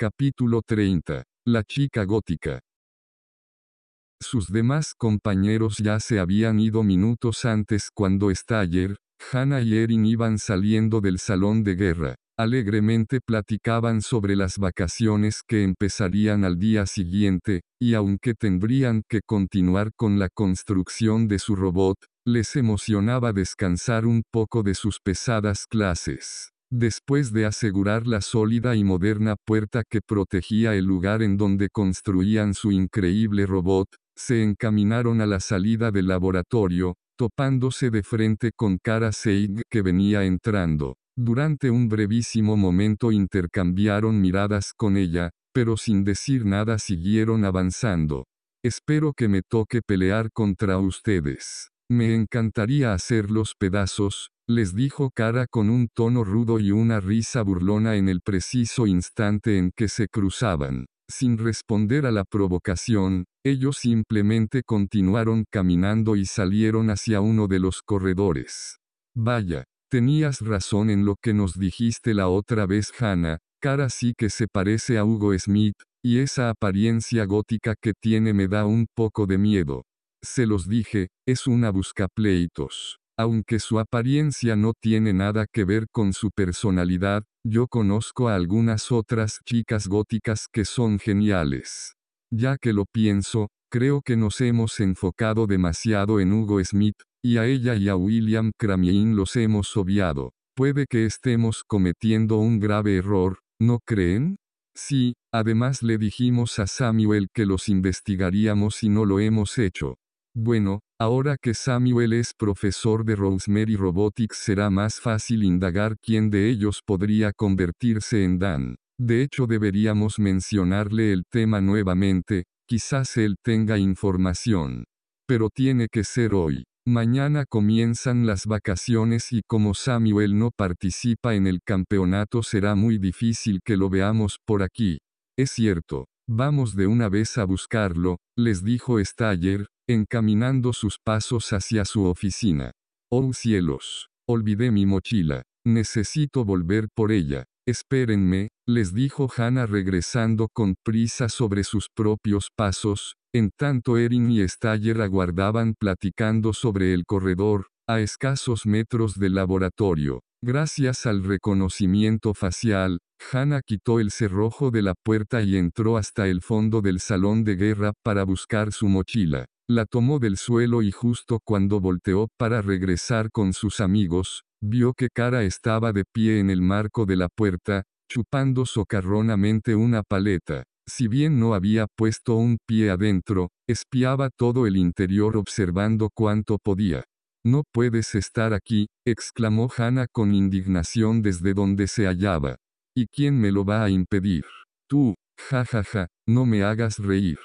Capítulo 30. La chica gótica. Sus demás compañeros ya se habían ido minutos antes cuando Staller, Hannah y Erin iban saliendo del salón de guerra. Alegremente platicaban sobre las vacaciones que empezarían al día siguiente, y aunque tendrían que continuar con la construcción de su robot, les emocionaba descansar un poco de sus pesadas clases. Después de asegurar la sólida y moderna puerta que protegía el lugar en donde construían su increíble robot, se encaminaron a la salida del laboratorio, topándose de frente con Kara Seig que venía entrando. Durante un brevísimo momento intercambiaron miradas con ella, pero sin decir nada siguieron avanzando. Espero que me toque pelear contra ustedes. Me encantaría hacerlos pedazos, les dijo Cara con un tono rudo y una risa burlona en el preciso instante en que se cruzaban. Sin responder a la provocación, ellos simplemente continuaron caminando y salieron hacia uno de los corredores. Vaya, tenías razón en lo que nos dijiste la otra vez, Hannah, Cara sí que se parece a Hugo Smith, y esa apariencia gótica que tiene me da un poco de miedo. Se los dije, es una buscapleitos. Aunque su apariencia no tiene nada que ver con su personalidad, yo conozco a algunas otras chicas góticas que son geniales. Ya que lo pienso, creo que nos hemos enfocado demasiado en Hugo Smith, y a ella y a William Cramien los hemos obviado. Puede que estemos cometiendo un grave error, ¿no creen? Sí, además le dijimos a Samuel que los investigaríamos y no lo hemos hecho. Bueno, ahora que Samuel es profesor de Rosemary Robotics será más fácil indagar quién de ellos podría convertirse en Dan. De hecho deberíamos mencionarle el tema nuevamente, quizás él tenga información. Pero tiene que ser hoy. Mañana comienzan las vacaciones y como Samuel no participa en el campeonato será muy difícil que lo veamos por aquí. Es cierto. Vamos de una vez a buscarlo, les dijo Staller, encaminando sus pasos hacia su oficina. Oh cielos, olvidé mi mochila, necesito volver por ella. Espérenme, les dijo Hannah regresando con prisa sobre sus propios pasos, en tanto Erin y Staller aguardaban platicando sobre el corredor, a escasos metros del laboratorio. Gracias al reconocimiento facial, Hannah quitó el cerrojo de la puerta y entró hasta el fondo del salón de guerra para buscar su mochila. La tomó del suelo y justo cuando volteó para regresar con sus amigos, vio que Cara estaba de pie en el marco de la puerta, chupando socarronamente una paleta. Si bien no había puesto un pie adentro, espiaba todo el interior observando cuánto podía. No puedes estar aquí, exclamó Hannah con indignación desde donde se hallaba. ¿Y quién me lo va a impedir? Tú, ja ja ja, no me hagas reír.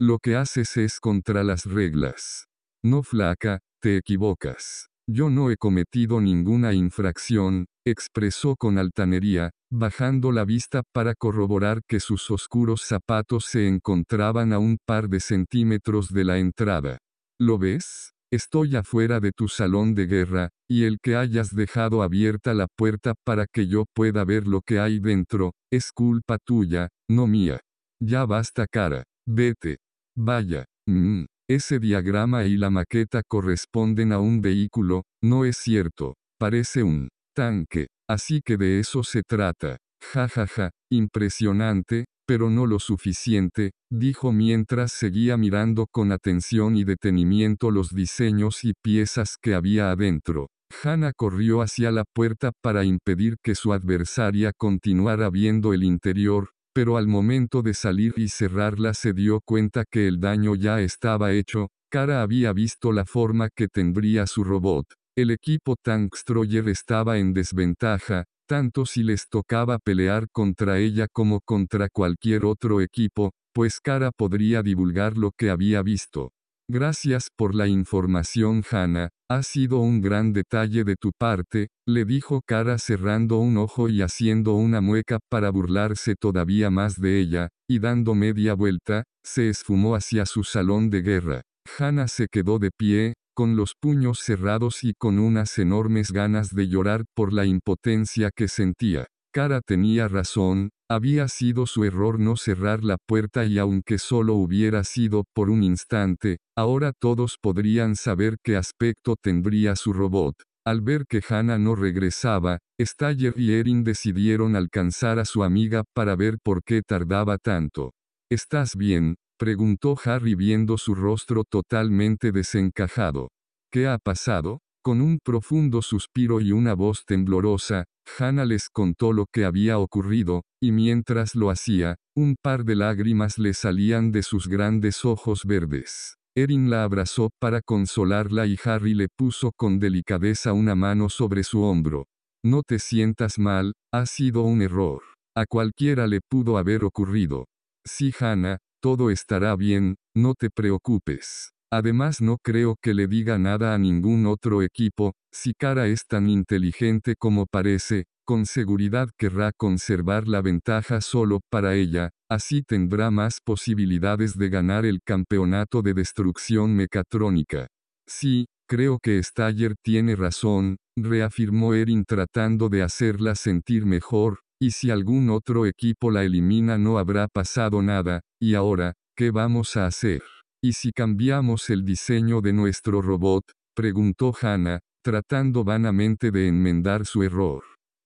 Lo que haces es contra las reglas. No flaca, te equivocas. Yo no he cometido ninguna infracción, expresó con altanería, bajando la vista para corroborar que sus oscuros zapatos se encontraban a un par de centímetros de la entrada. ¿Lo ves? Estoy afuera de tu salón de guerra, y el que hayas dejado abierta la puerta para que yo pueda ver lo que hay dentro, es culpa tuya, no mía. Ya basta cara, vete. Vaya, mmm, ese diagrama y la maqueta corresponden a un vehículo, no es cierto, parece un tanque, así que de eso se trata. Ja ja ja, impresionante, pero no lo suficiente, dijo mientras seguía mirando con atención y detenimiento los diseños y piezas que había adentro. Hannah corrió hacia la puerta para impedir que su adversaria continuara viendo el interior, pero al momento de salir y cerrarla se dio cuenta que el daño ya estaba hecho, Cara había visto la forma que tendría su robot. El equipo Tankstroyer estaba en desventaja, tanto si les tocaba pelear contra ella como contra cualquier otro equipo, pues Cara podría divulgar lo que había visto. Gracias por la información Hannah, ha sido un gran detalle de tu parte, le dijo Cara cerrando un ojo y haciendo una mueca para burlarse todavía más de ella, y dando media vuelta, se esfumó hacia su salón de guerra. Hannah se quedó de pie, con los puños cerrados y con unas enormes ganas de llorar por la impotencia que sentía. Cara tenía razón, había sido su error no cerrar la puerta y aunque solo hubiera sido por un instante, ahora todos podrían saber qué aspecto tendría su robot. Al ver que Hannah no regresaba, Staller y Erin decidieron alcanzar a su amiga para ver por qué tardaba tanto. ¿Estás bien? Preguntó Harry viendo su rostro totalmente desencajado. ¿Qué ha pasado? Con un profundo suspiro y una voz temblorosa, Hannah les contó lo que había ocurrido, y mientras lo hacía, un par de lágrimas le salían de sus grandes ojos verdes. Erin la abrazó para consolarla y Harry le puso con delicadeza una mano sobre su hombro. No te sientas mal, ha sido un error. A cualquiera le pudo haber ocurrido. Sí, Hannah, todo estará bien, no te preocupes. Además no creo que le diga nada a ningún otro equipo, si Cara es tan inteligente como parece, con seguridad querrá conservar la ventaja solo para ella, así tendrá más posibilidades de ganar el campeonato de destrucción mecatrónica. Sí, creo que Staller tiene razón, reafirmó Erin tratando de hacerla sentir mejor, y si algún otro equipo la elimina no habrá pasado nada, y ahora, ¿qué vamos a hacer? ¿Y si cambiamos el diseño de nuestro robot? preguntó Hannah, tratando vanamente de enmendar su error.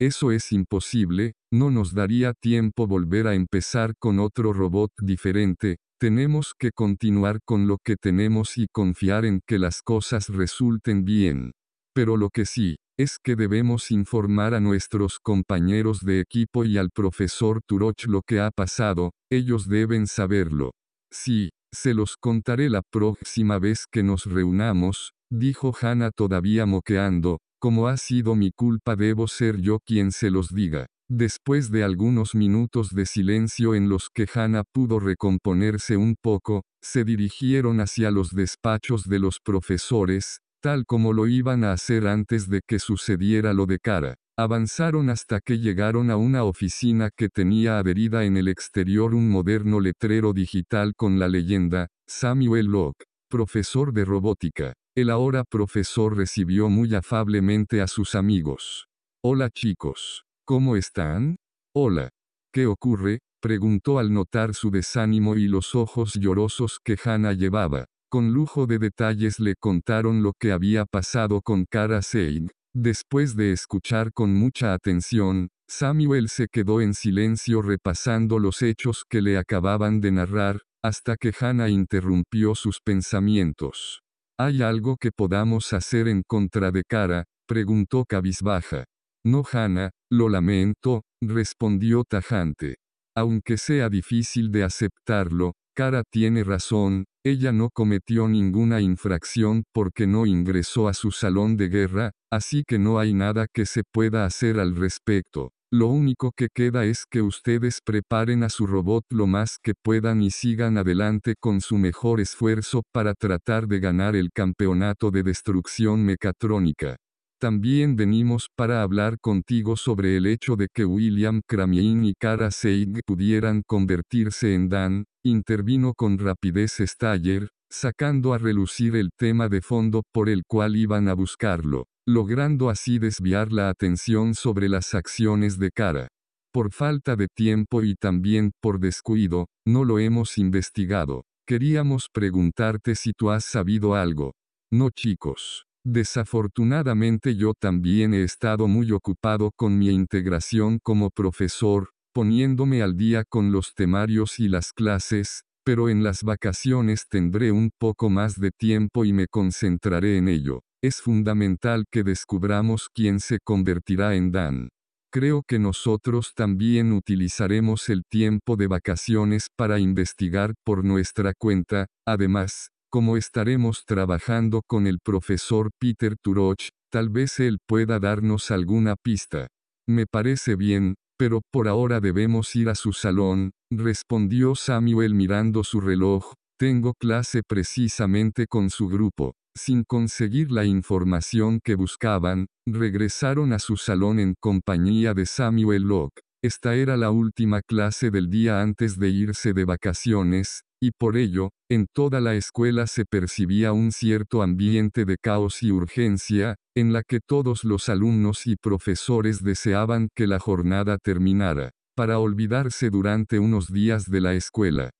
Eso es imposible, no nos daría tiempo volver a empezar con otro robot diferente, tenemos que continuar con lo que tenemos y confiar en que las cosas resulten bien. Pero lo que sí, es que debemos informar a nuestros compañeros de equipo y al profesor Turoch lo que ha pasado, ellos deben saberlo. Sí, se los contaré la próxima vez que nos reunamos, dijo Hannah todavía moqueando, como ha sido mi culpa debo ser yo quien se los diga. Después de algunos minutos de silencio en los que Hannah pudo recomponerse un poco, se dirigieron hacia los despachos de los profesores, tal como lo iban a hacer antes de que sucediera lo de cara. Avanzaron hasta que llegaron a una oficina que tenía adherida en el exterior un moderno letrero digital con la leyenda, Samuel Locke, profesor de robótica. El ahora profesor recibió muy afablemente a sus amigos. Hola chicos. ¿Cómo están? Hola. ¿Qué ocurre? preguntó al notar su desánimo y los ojos llorosos que Hannah llevaba. Con lujo de detalles le contaron lo que había pasado con Cara Seig, Después de escuchar con mucha atención, Samuel se quedó en silencio repasando los hechos que le acababan de narrar, hasta que Hannah interrumpió sus pensamientos. ¿Hay algo que podamos hacer en contra de Cara? preguntó cabizbaja. No, Hannah, lo lamento, respondió tajante. Aunque sea difícil de aceptarlo, Cara tiene razón, ella no cometió ninguna infracción porque no ingresó a su salón de guerra, así que no hay nada que se pueda hacer al respecto. Lo único que queda es que ustedes preparen a su robot lo más que puedan y sigan adelante con su mejor esfuerzo para tratar de ganar el campeonato de destrucción mecatrónica. También venimos para hablar contigo sobre el hecho de que William Kramien y Kara Seig pudieran convertirse en Dan, intervino con rapidez Staller, sacando a relucir el tema de fondo por el cual iban a buscarlo, logrando así desviar la atención sobre las acciones de Kara. Por falta de tiempo y también por descuido, no lo hemos investigado. Queríamos preguntarte si tú has sabido algo. No chicos. Desafortunadamente yo también he estado muy ocupado con mi integración como profesor, poniéndome al día con los temarios y las clases, pero en las vacaciones tendré un poco más de tiempo y me concentraré en ello. Es fundamental que descubramos quién se convertirá en Dan. Creo que nosotros también utilizaremos el tiempo de vacaciones para investigar por nuestra cuenta, además, como estaremos trabajando con el profesor Peter Turoch, tal vez él pueda darnos alguna pista. Me parece bien, pero por ahora debemos ir a su salón, respondió Samuel mirando su reloj, tengo clase precisamente con su grupo. Sin conseguir la información que buscaban, regresaron a su salón en compañía de Samuel Locke. Esta era la última clase del día antes de irse de vacaciones, y por ello, en toda la escuela se percibía un cierto ambiente de caos y urgencia, en la que todos los alumnos y profesores deseaban que la jornada terminara, para olvidarse durante unos días de la escuela.